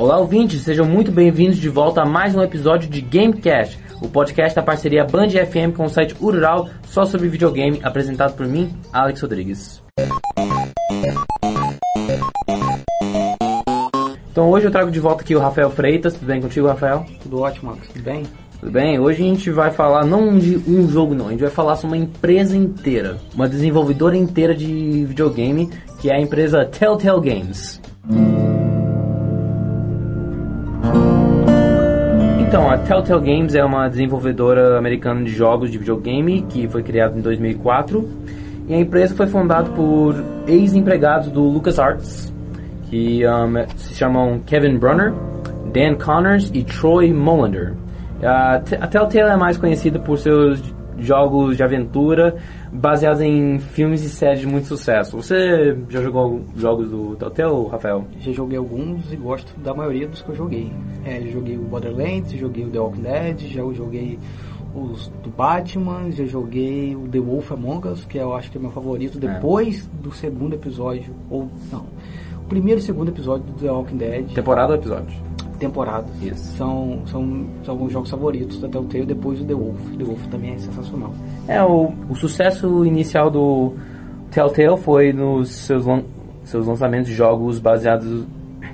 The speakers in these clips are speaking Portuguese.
Olá, ouvintes, sejam muito bem-vindos de volta a mais um episódio de Gamecast, o podcast da parceria Band FM com o site Urural só sobre videogame, apresentado por mim, Alex Rodrigues. Então hoje eu trago de volta aqui o Rafael Freitas, tudo bem contigo, Rafael? Tudo ótimo, Alex, tudo bem? Tudo bem? Hoje a gente vai falar não de um jogo não, a gente vai falar sobre uma empresa inteira, uma desenvolvedora inteira de videogame, que é a empresa Telltale Games. Então, a Telltale Games é uma desenvolvedora americana de jogos de videogame que foi criada em 2004 e a empresa foi fundada por ex-empregados do LucasArts que um, se chamam Kevin Brunner, Dan Connors e Troy Molander. A, a Telltale é mais conhecida por seus jogos de aventura baseados em filmes e séries de muito sucesso. Você já jogou jogos do Telltale, Rafael? Já joguei alguns e gosto da maioria dos que eu joguei. É, já joguei o Borderlands, joguei o The Walking Dead, já joguei os do Batman, já joguei o The Wolf Among Us, que eu acho que é meu favorito, É. depois do segundo episódio, ou não, o primeiro e segundo episódio do The Walking Dead, Temporada ou episódio? Temporadas. Isso. São, são, são alguns jogos favoritos da Telltale depois do The Wolf. The Wolf também é sensacional. É, o, o sucesso inicial do Telltale foi nos seus, lan- seus lançamentos de jogos baseados,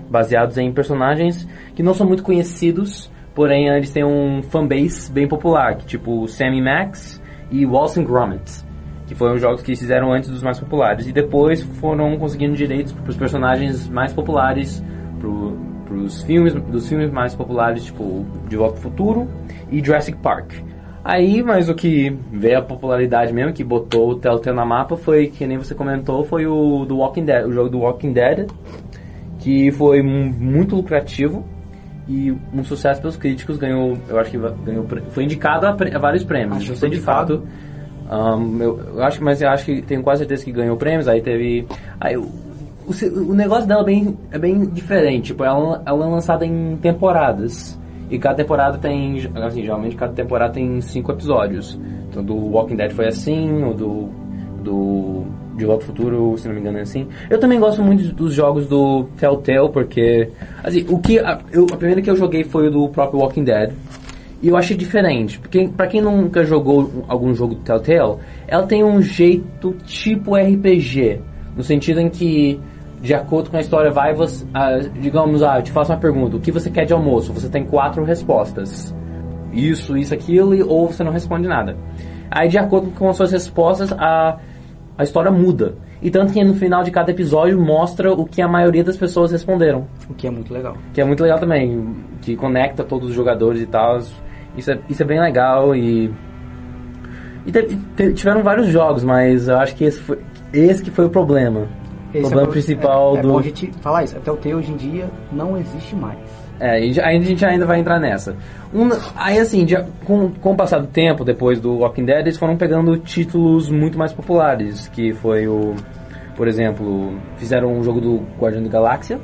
baseados em personagens que não são muito conhecidos, porém eles têm um fanbase bem popular, que tipo Sammy Max e Wallace Gromit, que foram jogos que fizeram antes dos mais populares, e depois foram conseguindo direitos para os personagens mais populares, para os filmes, dos filmes mais populares, tipo De Volta ao Futuro e Jurassic Park. Aí, mas o que veio a popularidade mesmo, que botou o Telltale na mapa, foi, que nem você comentou, foi o do Walking Dead, o jogo do Walking Dead, que foi mu- muito lucrativo e um sucesso pelos críticos, ganhou, eu acho que ganhou, foi indicado a, a vários prêmios. Acho Não sei de fato. Um, eu, eu acho, mas eu acho que tenho quase certeza que ganhou prêmios. Aí teve, aí o, o, negócio dela é bem, é bem diferente. Tipo, ela, ela é lançada em temporadas. E cada temporada tem, assim, geralmente cada temporada tem cinco episódios. Então do Walking Dead foi assim, o do, do De Volta Futuro, se não me engano, é assim. Eu também gosto muito dos jogos do Telltale, porque, assim, o que, a, eu, a primeira que eu joguei foi o do próprio Walking Dead. E eu achei diferente, porque pra quem nunca jogou algum jogo do Telltale, ela tem um jeito tipo RPG, no sentido em que, de acordo com a história, vai você, ah, digamos, ah, eu te faço uma pergunta, o que você quer de almoço? Você tem quatro respostas. Isso, isso, aquilo, ou você não responde nada. Aí, de acordo com as suas respostas, a, a história muda. E tanto que no final de cada episódio mostra o que a maioria das pessoas responderam. O que é muito legal. Que é muito legal também, que conecta todos os jogadores e tal. Isso é, isso é bem legal e. E tiveram vários jogos, mas eu acho que esse, foi, esse que foi o problema. O Esse problema é, principal é, do. É bom a gente falar isso. Até o Telltale hoje em dia não existe mais. É, a gente ainda vai entrar nessa. Um- aí assim, de- com, com o passar do tempo, depois do Walking Dead, eles foram pegando títulos muito mais populares, que foi o, por exemplo, fizeram um jogo do Guardião da Galáxia,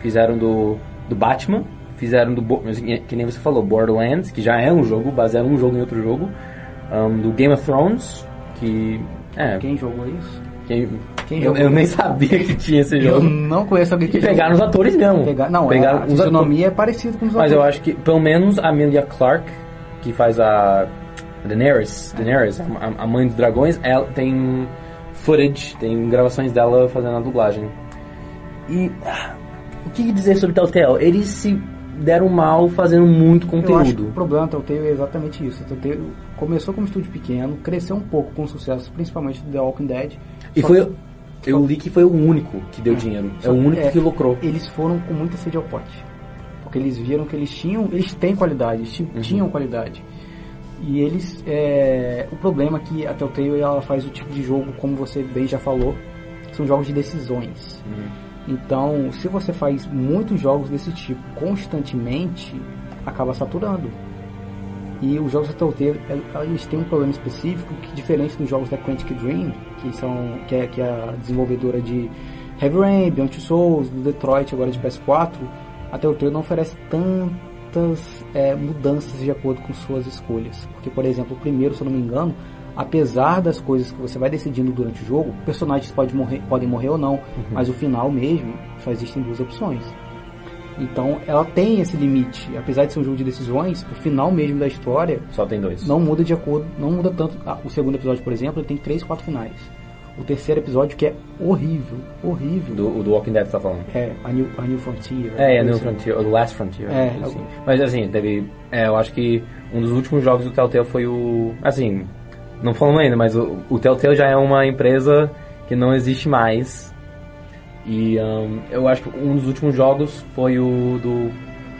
fizeram do, do Batman, fizeram do, Bo- que nem você falou, Borderlands, que já é um jogo, baseado um jogo em outro jogo, um, do Game of Thrones, que, é, Quem jogou isso? Quem, Quem eu, eu nem sabia que tinha esse Eu jogo. não conheço alguém que E pegaram os atores mesmo. Pegar, não, pegaram a atores. fisionomia é parecida com os Mas eu atores. acho que, pelo menos, a Amelia Clark, que faz a Daenerys, Daenerys a, a mãe dos dragões, ela tem footage, tem gravações dela fazendo a dublagem. E ah, o que dizer sobre Telltale? Eles se deram mal fazendo muito Eu acho que o conteúdo. problema da Telltale é exatamente isso. A Telltale começou como estúdio pequeno, cresceu um pouco com sucesso, principalmente do The Walking Dead. E Só foi, que- eu li que foi o único que deu dinheiro. É o único é, que lucrou. Eles foram com muita sede ao pote. Porque eles viram que eles tinham, eles têm qualidade, eles Uhum. tinham qualidade. E eles, é, o problema é que a Telltale ela faz o tipo de jogo, como você bem já falou, são jogos de decisões. Uhum. Então, se você faz muitos jogos desse tipo constantemente, acaba saturando. E os jogos da Telltale, el- eles têm um problema específico que diferente dos jogos da Quantic Dream, que são que é, que é a desenvolvedora de Heavy Rain, Beyond Souls, do Detroit, agora de PS4, a Telltale não oferece tantas é, mudanças de acordo com suas escolhas. Porque, por exemplo, o primeiro, se eu não me engano, apesar das coisas que você vai decidindo durante o jogo, personagens pode morrer, podem morrer ou não, mas o final mesmo só existem duas opções. Então ela tem esse limite. Apesar de ser um jogo de decisões, o final mesmo da história Só tem dois. não muda de acordo, não muda tanto. Ah, o segundo episódio, por exemplo, ele tem três, quatro finais. O terceiro episódio que é horrível, horrível. Do, do Walking Dead você tá falando. É, a New, a New Frontier. É, coisa No assim. Frontier, The Last Frontier. É, assim. eu- Mas assim, teve. É, eu acho que um dos últimos jogos do Telltale foi o. Assim, não falando ainda, mas o, o Telltale já é uma empresa que não existe mais. E ahn, eu acho que um dos últimos jogos foi o do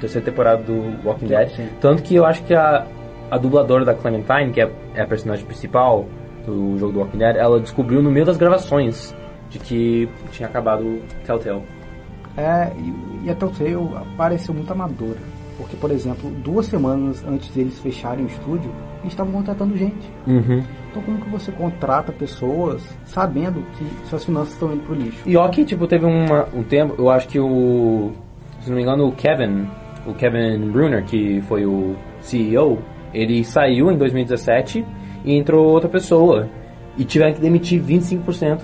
terceira temporada do Walking Dead. Sim. Tanto que eu acho que a, a dubladora da Clementine, que é, é a personagem principal do jogo do Walking Dead, ela descobriu no meio das gravações de que tinha acabado o Telltale. É, e, e a Telltale pareceu muito amadora. Porque, por exemplo, duas semanas antes deles fecharem o estúdio, eles estavam contratando gente. Uhum. Então como que você contrata pessoas sabendo que suas finanças estão indo pro lixo? E ó que, tipo, teve uma, um tempo, eu acho que o, se não me engano, o Kevin, o Kevin Brunner, que foi o CEO, ele saiu em 2017 e entrou outra pessoa. E tiveram que demitir 25%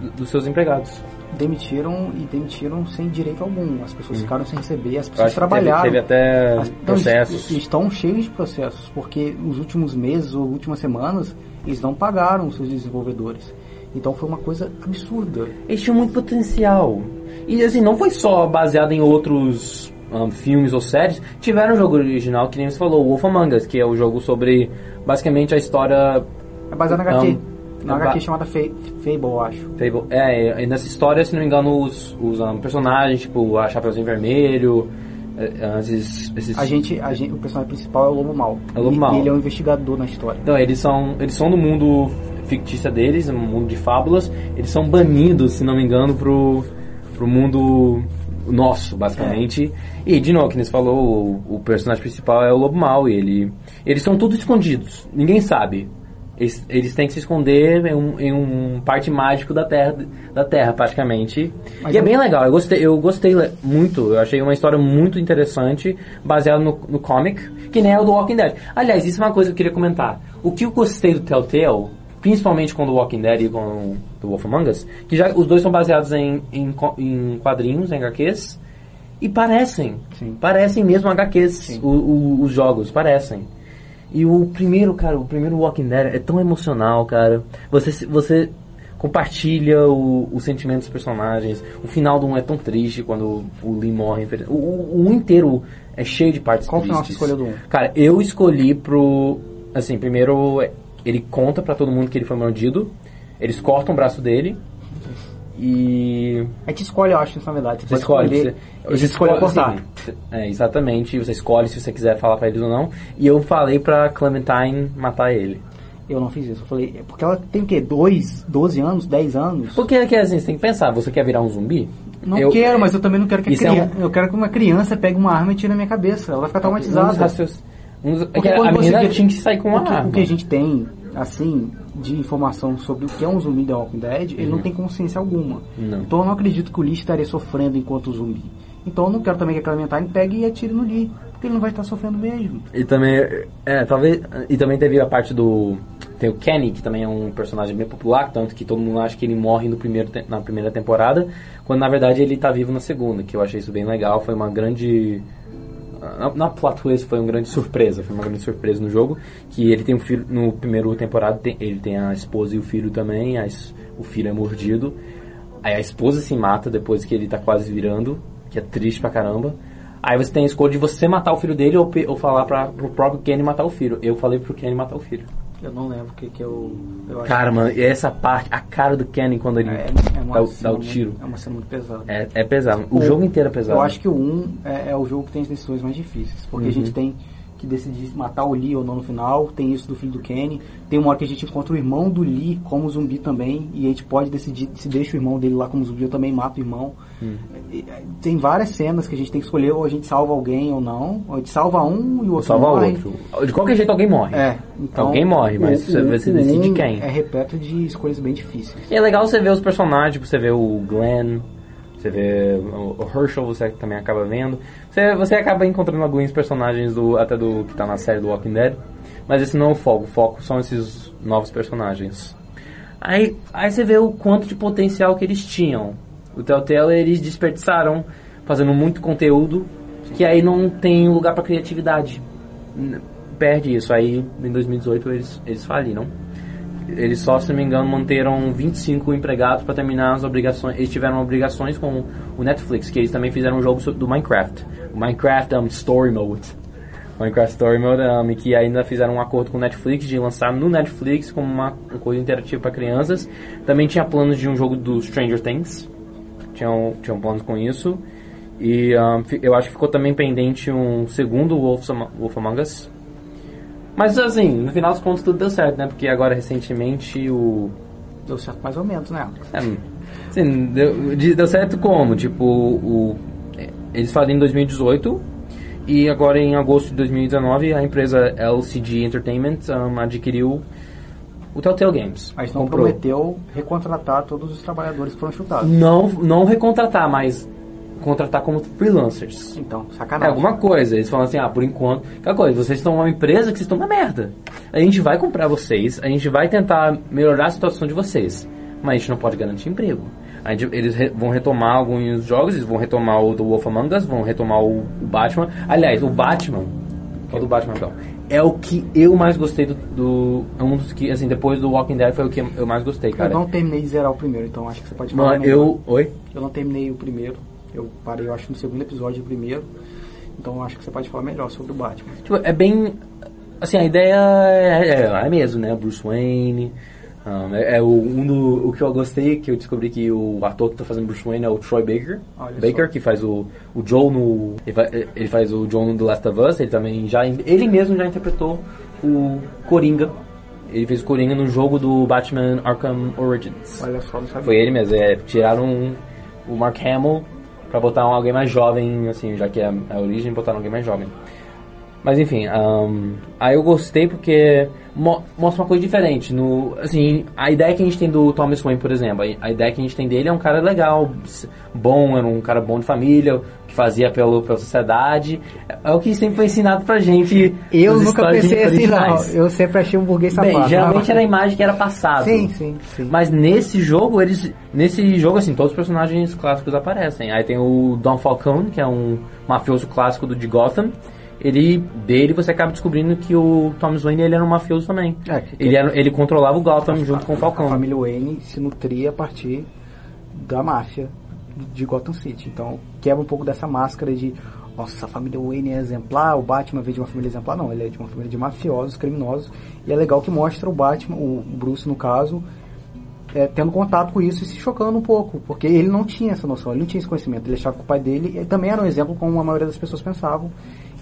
do- dos seus empregados. Demitiram e demitiram sem direito algum. As pessoas ficaram sem receber, as pessoas que teve, trabalharam. teve até As- então, processos. eles estão cheios de processos, porque nos últimos meses ou últimas semanas eles não pagaram os seus desenvolvedores. Então foi uma coisa absurda. Eles tinham muito potencial. E assim, não foi só baseado em outros ahn, filmes ou séries. Tiveram um jogo original, que nem você falou, Wolf Among Us, que é o jogo sobre basicamente a história É baseado na HQ. Não. na É HQ chamada Fa- Fable, eu acho. Fable. É, e nessa história, se não me engano, os, os um, personagens, tipo a Chapeuzinho Vermelho, é, é, esses, esses. A gente, a gente, o personagem principal é o Lobo Mal. É o Lobo. E ele é um investigador na história. Não, eles são, eles são do mundo fictício deles, um mundo de fábulas. Eles são banidos, se não me engano, pro, pro mundo nosso, basicamente. E, de novo, que você falou, o, o personagem principal é o Lobo Mal. E ele, eles são todos escondidos. Ninguém sabe. Eles, eles têm que se esconder em um, em um parte mágico da Terra, da terra praticamente. Mas e é bem legal. Eu gostei, eu gostei muito. Eu achei uma história muito interessante, baseada no, no comic, que nem é o do Walking Dead. Aliás, isso é uma coisa que eu queria comentar. O que eu gostei do Telltale, principalmente com o Walking Dead e com do Wolf Among Us, que já os dois são baseados em, em, em quadrinhos, em HQs, e parecem. Sim. Parecem mesmo HQs, o- o- os jogos, parecem. E o primeiro, cara, o primeiro Walking Dead é tão emocional, cara. Você, você compartilha o, o sentimento dos personagens. O final do um é tão triste quando o Lee morre. O, o, o um inteiro é cheio de partes Qual final você tristes. escolheu do um? Cara, eu escolhi pro... Assim, primeiro ele conta pra todo mundo que ele foi mordido. Eles cortam o braço dele. E A gente escolhe, eu acho, na verdade. Você, você escolhe. escolher. Você, Você escolhe cortar. sim, é, exatamente. Você escolhe se você quiser falar pra eles ou não. E eu falei pra Clementine matar ele. Eu não fiz isso. Eu falei, é porque ela tem o quê? Dois, 12 anos, 10 anos? Porque é que assim, você tem que pensar, você quer virar um zumbi? Não Eu- quero, mas eu também não quero que a Isso é criança. Eu quero que uma criança pegue uma arma e tire na minha cabeça. Ela vai ficar Um dos traumatizada. um dos- é Porque que a menina vê- tinha que sair com uma o que, arma. o que a gente tem, assim, de informação sobre o que é um zumbi da Walking Dead, ele não tem consciência alguma. Uhum. Não. Então eu não acredito que o Lee estaria sofrendo enquanto zumbi. Então eu não quero também que a Clementine pegue e atire no Lee. Porque ele não vai estar sofrendo mesmo. E também, é, talvez, e também teve a parte do, tem o Kenny, que também é um personagem bem popular, tanto que todo mundo acha que ele morre no primeiro, na primeira temporada, quando na verdade ele tá vivo na segunda, que eu achei isso bem legal, foi uma grande, na, na plot twist foi uma grande surpresa, foi uma grande surpresa no jogo, que ele tem um filho, no primeiro temporada tem- ele tem a esposa e o filho também, o filho é mordido, aí a esposa se mata depois que ele tá quase virando, que é triste pra caramba, Aí você tem a escolha de você matar o filho dele ou, ou falar pra, pro próprio Kenny matar o filho. Eu falei pro Kenny matar o filho. Eu não lembro o que, que eu. eu acho Cara, mano, e essa parte, a cara do Kenny quando ele é, é dá, o- cena dá o tiro. Muito, é uma cena muito pesada. É, é pesado. O, jogo inteiro é pesado. Eu acho que o 1 é, é o jogo que tem as decisões mais difíceis. Porque a Uhum. gente tem que decidir matar o Lee ou não no final. Tem isso do filho do Kenny. Tem uma hora que a gente encontra o irmão do Lee como zumbi também. E a gente pode decidir se deixa o irmão dele lá como zumbi ou também mata o irmão. Hum. Tem várias cenas que a gente tem que escolher ou a gente salva alguém ou não. Ou a gente salva um e o outro Salvar o morre. outro. De qualquer jeito alguém morre. É, então, Alguém morre, mas você- você decide quem. É repleto de escolhas bem difíceis. E é legal você ver os personagens, tipo, você vê o Glenn, você vê o Herschel, você também acaba vendo. Você, você acaba encontrando alguns personagens do até do que tá na série do Walking Dead. Mas esse não é o foco, o foco são esses novos personagens. Aí, aí você vê o quanto de potencial que eles tinham. O Telltale eles desperdiçaram fazendo muito conteúdo, que aí não tem lugar para criatividade. Perde isso. Aí em 2018 eles, eles faliram. Eles só, se não me engano, manteram 25 empregados para terminar as obrigações. Eles tiveram obrigações com o Netflix, que eles também fizeram um jogo do Minecraft. O Minecraft um, Story Mode. Minecraft Story Mode, um, que ainda fizeram um acordo com o Netflix de lançar no Netflix como uma, uma coisa interativa para crianças. Também tinha planos de um jogo do Stranger Things. Tinham, tinham planos com isso. E um, eu acho que ficou também pendente um segundo Wolf Among Us. Mas assim, no final dos contos tudo deu certo, né? Porque agora recentemente o. Deu certo mais ou menos, né? É, assim, deu, de- deu certo como? Tipo, o, é, eles fazem em 2018 e agora em agosto de 2019 a empresa LCG Entertainment um, adquiriu o Telltale Games. Mas não Comprou. prometeu recontratar todos os trabalhadores que foram chutados. Não, não recontratar, mas contratar como freelancers. Então, É sacanagem. alguma coisa. Eles falam assim, ah, por enquanto. Aquela coisa, vocês estão uma empresa que vocês estão na merda. A gente vai comprar vocês, a gente vai tentar melhorar a situação de vocês. Mas a gente não pode garantir emprego. Gente- eles re- vão retomar alguns jogos, eles vão retomar o do Wolf Among Us, vão retomar o, o Batman. Aliás, o Batman. Qual do Batman então? É o que eu mais gostei do, do. É um dos que, assim, depois do Walking Dead foi o que eu mais gostei, Eu cara. não terminei de zerar o primeiro, então acho que você pode falar. Mano, eu. Oi? Eu não terminei o primeiro. Eu parei, eu acho, no segundo episódio do primeiro. Então acho que você pode falar melhor sobre o Batman. Tipo, é bem. Assim, a ideia é, é, é mesmo, né? Bruce Wayne. um, é, é o, um do, o que eu gostei, que eu descobri que o ator que tá fazendo Bruce Wayne é o Troy Baker. Olha Baker, só. que faz o, o Joe no. Ele, fa- ele faz o Joe no The Last of Us. Ele também já. Ele mesmo já interpretou o Coringa. Ele fez o Coringa no jogo do Batman Arkham Origins. Olha só, não sabia. Foi ele mesmo, é, tiraram o Mark Hamill pra botar um, alguém mais jovem, assim, já que é a origem, botaram alguém mais jovem. Mas enfim, ahn, aí eu gostei porque mo- mostra uma coisa diferente. No, assim, a ideia que a gente tem do Thomas Wayne, por exemplo, a, ideia que a gente tem dele é um cara legal, bom, era um cara bom de família, que fazia pelo, pela sociedade. É, o que sempre foi ensinado pra gente. Eu nunca pensei assim, não. Eu sempre achei um burguês safado. Bem, geralmente era a imagem que era passado. Sim, sim, sim. Mas nesse jogo, eles. Nesse jogo, assim, todos os personagens clássicos aparecem. Aí tem o Don Falcone, que é um mafioso clássico do de Gotham. Ele, dele você acaba descobrindo que o Thomas Wayne ele era um mafioso também. É, que- ele, era, ele controlava o Gotham junto com o A Falcone. família Wayne se nutria a partir da máfia de Gotham City. Então quebra um pouco dessa máscara de nossa, a família Wayne é exemplar, o Batman veio de uma família exemplar. Não, ele é de uma família de mafiosos, criminosos. E é legal que mostra o Batman, o Bruce no caso, é, tendo contato com isso e se chocando um pouco. Porque ele não tinha essa noção, ele não tinha esse conhecimento. Ele achava que o pai dele ele também era um exemplo como a maioria das pessoas pensavam.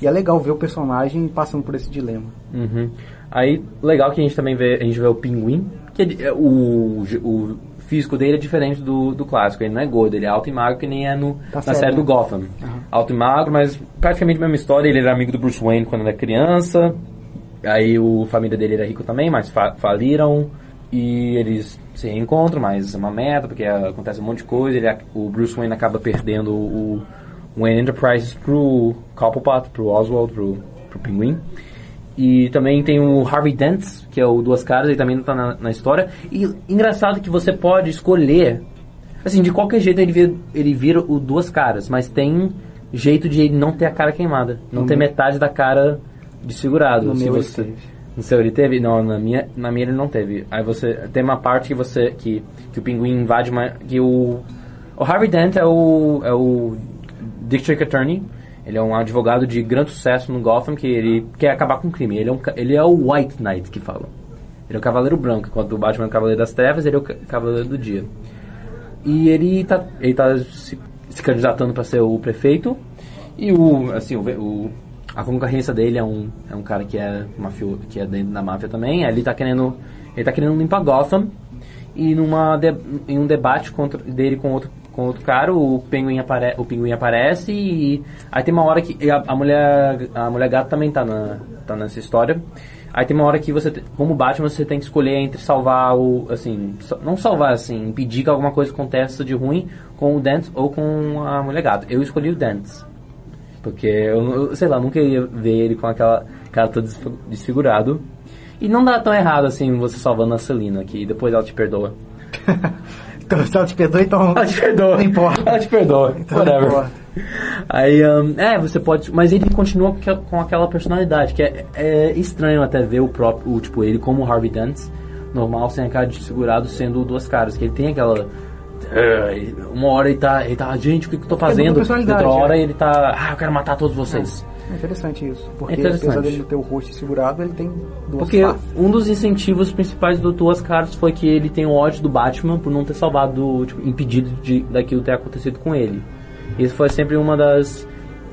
E é legal ver o personagem passando por esse dilema. Uhum. Aí, legal que a gente também vê, a gente vê o Pinguim, que é é, o, o físico dele é diferente do, do clássico. Ele não é gordo, ele é alto e magro, que nem é no, Tá na série né? do Gotham. Alto e magro, mas praticamente a mesma história. Ele era amigo do Bruce Wayne quando era criança. Aí o a família dele era rico também, mas fa faliram. E eles se reencontram, mas é uma merda, porque acontece um monte de coisa. Ele, o Bruce Wayne acaba perdendo o Wayne Enterprises pro Cobblepot, pro Oswald, pro, pro Pinguim. E também tem o Harvey Dent, que é o Duas Caras, ele também não tá na, na história. E engraçado que você pode escolher. Assim, de qualquer jeito ele vira, ele vira o Duas Caras, mas tem jeito de ele não ter a cara queimada. Não No ter meu- metade da cara desfigurado. No se meu ele você, teve. no seu ele teve? Não, na minha, na minha ele não teve. Aí você tem uma parte que você que, que o pinguim invade uma que o o Harvey Dent é o é o District Attorney. Ele é um advogado de grande sucesso no Gotham que ele quer acabar com o crime. Ele é um ele é o White Knight que fala. Ele é o Cavaleiro Branco, enquanto o Batman é o Cavaleiro das Trevas, ele é o ca- Cavaleiro do Dia. E ele tá, ele tá se, se candidatando para ser o prefeito. E o, assim, o, o- a concorrência dele é um, é um cara que é mafio, que é dentro da máfia também. Ele tá querendo, ele tá querendo limpar Gotham. E numa de- em um debate contra, dele com outro, com outro cara, o pinguim, apare, o pinguim aparece e aí tem uma hora que a, a mulher a mulher gato também tá na tá nessa história. Aí tem uma hora que você, como Batman, você tem que escolher entre salvar o, assim, não salvar, assim, impedir que alguma coisa aconteça de ruim com o Dent ou com a mulher gato. Eu escolhi o Dent. Porque eu, sei lá, nunca ia ver ele com aquela cara todo desfi- desfigurado. E não dá tão errado assim você salvando a Celina, que depois ela te perdoa. Então, se ela te perdoa, então. Ela te perdoa. Não importa. Ela te perdoa. Então Whatever. importa. Aí, um, é, você pode. Mas ele continua com- aquela personalidade, que é, é estranho até ver o próprio, o, tipo, ele como Harvey Dent, normal, sem a cara de segurado, sendo duas caras. Que ele tem aquela. eh, Uma hora ele tá, ele tá, gente, o que, que eu tô fazendo? personalidade, Outra hora é. ele tá, ah, eu quero matar todos vocês. É interessante isso. Porque Interessante. apesar dele ter o rosto segurado, ele tem duas Porque faces. um dos incentivos principais do Duas Caras foi que ele tem o ódio do Batman por não ter salvado, tipo, impedido de daquilo ter acontecido com ele. Isso foi sempre uma das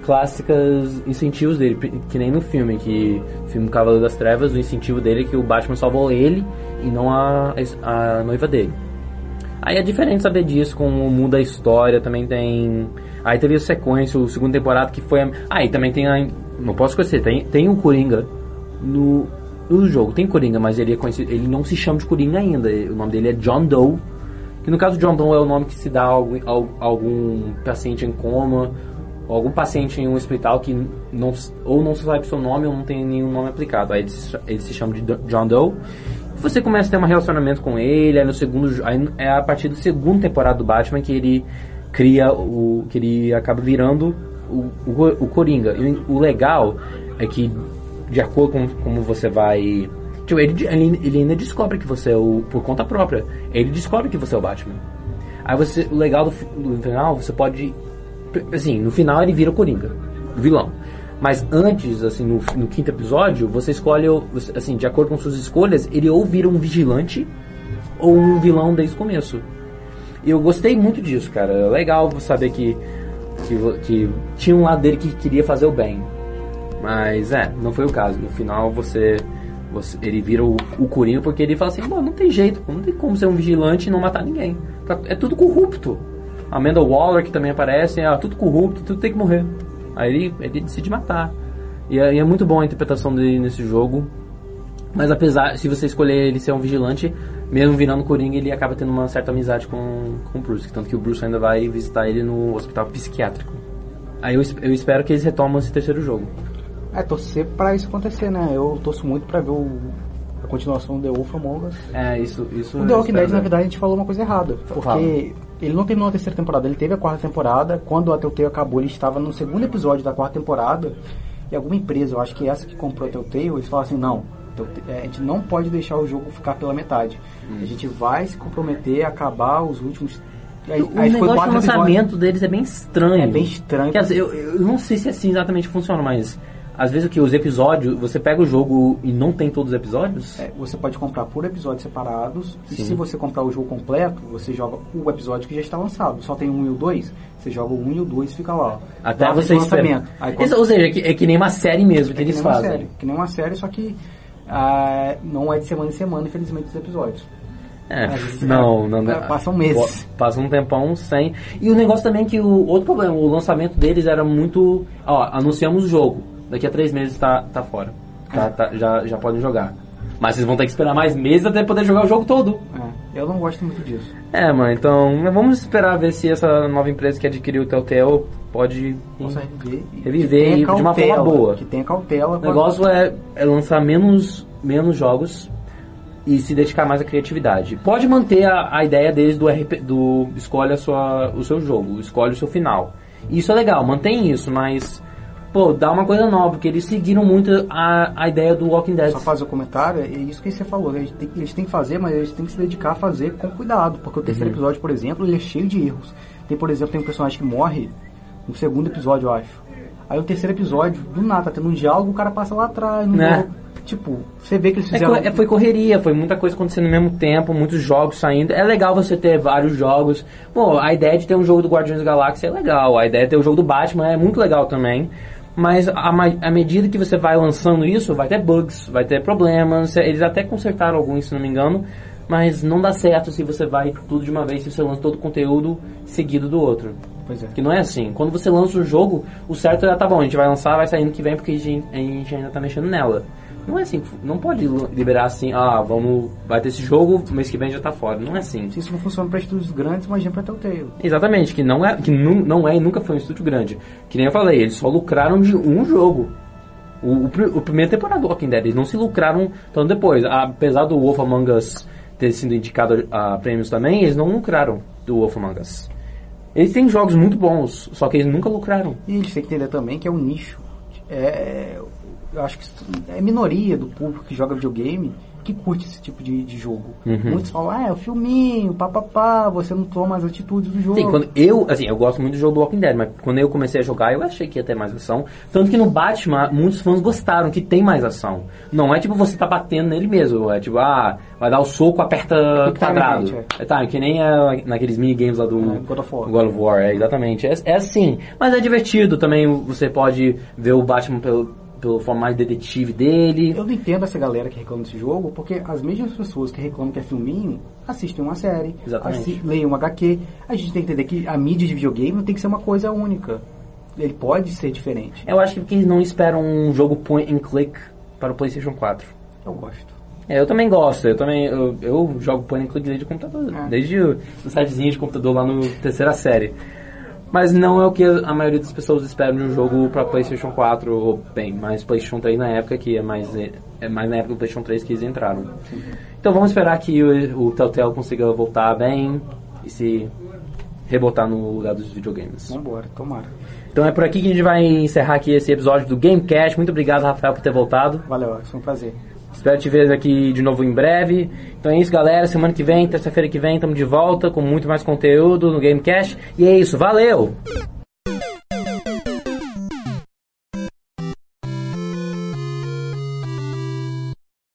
clássicas incentivos dele, que nem no filme, que no filme Cavaleiro das Trevas, o incentivo dele é que o Batman salvou ele e não a, a noiva dele. Aí é diferente saber disso, como muda a história, também tem. Aí teve a sequência, o segundo temporada que foi. a- Ah, e também tem a. Não posso esquecer, tem, tem o Coringa no, no jogo. Tem Coringa, mas ele é conhecido. Ele não se chama de Coringa ainda. O nome dele é John Doe. Que no caso John Doe é o nome que se dá a algum, a algum paciente em coma, algum paciente em um hospital que não, ou não se sabe seu nome ou não tem nenhum nome aplicado. Aí ele se, ele se chama de John Doe. Você começa a ter um relacionamento com ele, aí no segundo, aí é a partir da segunda temporada do Batman que ele cria o que ele acaba virando o, o, o Coringa. E o legal é que de acordo com como você vai tipo, ele, ele, ele ainda descobre que você é o por conta própria. Ele descobre que você é o Batman. Aí você, o legal do, do final, você pode assim, no final ele vira o Coringa, o vilão. Mas antes, assim, no, no quinto episódio, você escolhe, assim, de acordo com suas escolhas, ele ou vira um vigilante ou um vilão desde o começo. E eu gostei muito disso, cara. É legal saber que, que, que tinha um lado dele que queria fazer o bem. Mas é, não foi o caso. No final você. você- ele vira o, o porque ele fala assim, mano, não tem jeito, não tem como ser um vigilante e não matar ninguém. Tá- é tudo corrupto. Amanda Waller que também aparece, é tudo corrupto, tudo tem que morrer. Aí ele, ele decide matar. E é, e é muito bom a interpretação dele nesse jogo. Mas apesar, se você escolher ele ser um vigilante, mesmo virando Coringa, ele acaba tendo uma certa amizade com, com o Bruce. Tanto que o Bruce ainda vai visitar ele no hospital psiquiátrico. Aí eu, eu espero que eles retomam esse terceiro jogo. É, torcer pra isso acontecer, né? Eu torço muito pra ver o, a continuação do The Wolf Among Us. É, isso. isso O The Walking Dead, na ver. verdade, a gente falou uma coisa errada. Fala. Ele não terminou a terceira temporada, ele teve a quarta temporada. Quando a Telltale acabou, ele estava no segundo episódio da quarta temporada. E alguma empresa, eu acho que essa que comprou a Telltale, eles falaram assim, não, é, a gente não pode deixar o jogo ficar pela metade. Hum. A gente vai se comprometer a acabar os últimos... Aí, O aí foi negócio de lançamento episódios. deles é bem estranho. É bem estranho. Quer dizer, eu, eu não sei se assim exatamente funciona, mas às vezes o que? Os episódios, você pega o jogo e não tem todos os episódios? É, você pode comprar por episódios separados. E Sim. se você comprar o jogo completo, você joga o episódio que já está lançado. Só tem um e o dois, você joga o um e o dois e fica lá. Até você espera. lançamento. Aí, quando- Isso, ou seja, é que, é que nem uma série mesmo que É que eles nem uma fazem. série, que nem uma série, só que ah, não é de semana em semana, infelizmente, os episódios. É, vezes, não, é, não, é, passam meses. Passa um tempão sem. E o negócio também é que o outro problema, o lançamento deles era muito. Ó, anunciamos o jogo. Daqui a três meses tá, tá fora. Tá, tá- já, já podem jogar. Mas vocês vão ter que esperar mais meses até poder jogar o jogo todo. É, eu não gosto muito disso. É, mano, então vamos esperar ver se essa nova empresa que adquiriu o Telltale pode reviver. e Reviver que tenha de uma forma cautela, boa. Que tenha cautela. O negócio é, é lançar menos, menos jogos e se dedicar mais à criatividade. Pode manter a, a ideia desde do RP, do escolhe a sua, o seu jogo, escolhe o seu final. Isso é legal, mantém isso, mas pô, dá uma coisa nova, porque eles seguiram muito a, a ideia do Walking Dead. Só fazer o comentário, é isso que você falou. Eles têm, eles têm que fazer, mas eles têm que se dedicar a fazer com cuidado. Porque o terceiro Uhum. episódio, por exemplo, ele é cheio de erros. Tem, por exemplo, tem um personagem que morre no segundo episódio, eu acho. Aí o terceiro episódio, do nada, tá tendo um diálogo, o cara passa lá atrás. No Né? Tipo, você vê que eles É, fizeram. é, foi correria, foi muita coisa acontecendo ao mesmo tempo, muitos jogos saindo. É legal você ter vários jogos. Pô, a ideia de ter um jogo do Guardiões da Galáxia é legal, a ideia de ter o jogo do Batman é muito legal também. Mas à medida que você vai lançando isso, vai ter bugs, vai ter problemas. Eles até consertaram alguns, se não me engano. Mas não dá certo se você vai tudo de uma vez, se você lança todo o conteúdo seguido do outro. Pois é. Que não é assim. Quando você lança o jogo, o certo é, tá bom, a gente vai lançar, vai sair no que vem porque a gente, a gente ainda tá mexendo nela. Não é assim, não pode liberar assim, ah, vamos, vai ter esse jogo, mês que vem já tá fora. Não é assim. Se isso não funciona para estúdios grandes, imagina pra Telltale. Exatamente, que não é, que nu, não é e nunca foi um estúdio grande. Que nem eu falei, eles só lucraram de um jogo. O, o, o primeiro temporada do Walking Dead, eles não se lucraram tanto depois. Apesar do Wolf Among Us ter sido indicado a prêmios também, eles não lucraram do Wolf Among Us. Eles têm jogos muito bons, só que eles nunca lucraram. E eles têm que entender também que é um nicho. É, eu acho que é minoria do público que joga videogame que curte esse tipo de, de jogo. Uhum. Muitos falam, ah, é o filminho, papapá, você não toma as atitudes do jogo. Sim, quando eu, assim, eu gosto muito do jogo do Walking Dead, mas quando eu comecei a jogar, eu achei que ia ter mais ação. Tanto que no Batman, muitos fãs gostaram que tem mais ação. Não é tipo você tá batendo nele mesmo, é tipo, ah, vai dar o soco, aperta quadrado. É. Tá, que nem é naqueles minigames lá do É, God of War. God of War, é, exatamente. É, é assim, mas é divertido também, você pode ver o Batman pelo, pelo forma mais detetive dele. Eu não entendo essa galera que reclama desse jogo, porque as mesmas pessoas que reclamam que é filminho assistem uma série, assi- leem um HQ. A gente tem que entender que a mídia de videogame não tem que ser uma coisa única. Ele pode ser diferente. Eu acho que eles não esperam um jogo point and click para o PlayStation 4. Eu gosto. É, eu também gosto, eu também eu, eu jogo point and click desde o computador, É. desde o o sitezinho de computador lá no terceira série. Mas não é o que a maioria das pessoas esperam de um jogo para PlayStation 4, ou bem, mais PlayStation 3 na época, que é mais, é mais na época do PlayStation 3 que eles entraram. Então vamos esperar que o, o Telltale consiga voltar bem e se rebotar no lugar dos videogames. Vambora, tomara. Então é por aqui que a gente vai encerrar aqui esse episódio do Gamecast. Muito obrigado, Rafael, por ter voltado. Valeu, foi um prazer. Espero te ver aqui de novo em breve. Então é isso, galera. Semana que vem, terça-feira que vem, estamos de volta com muito mais conteúdo no Gamecast. E é isso, valeu!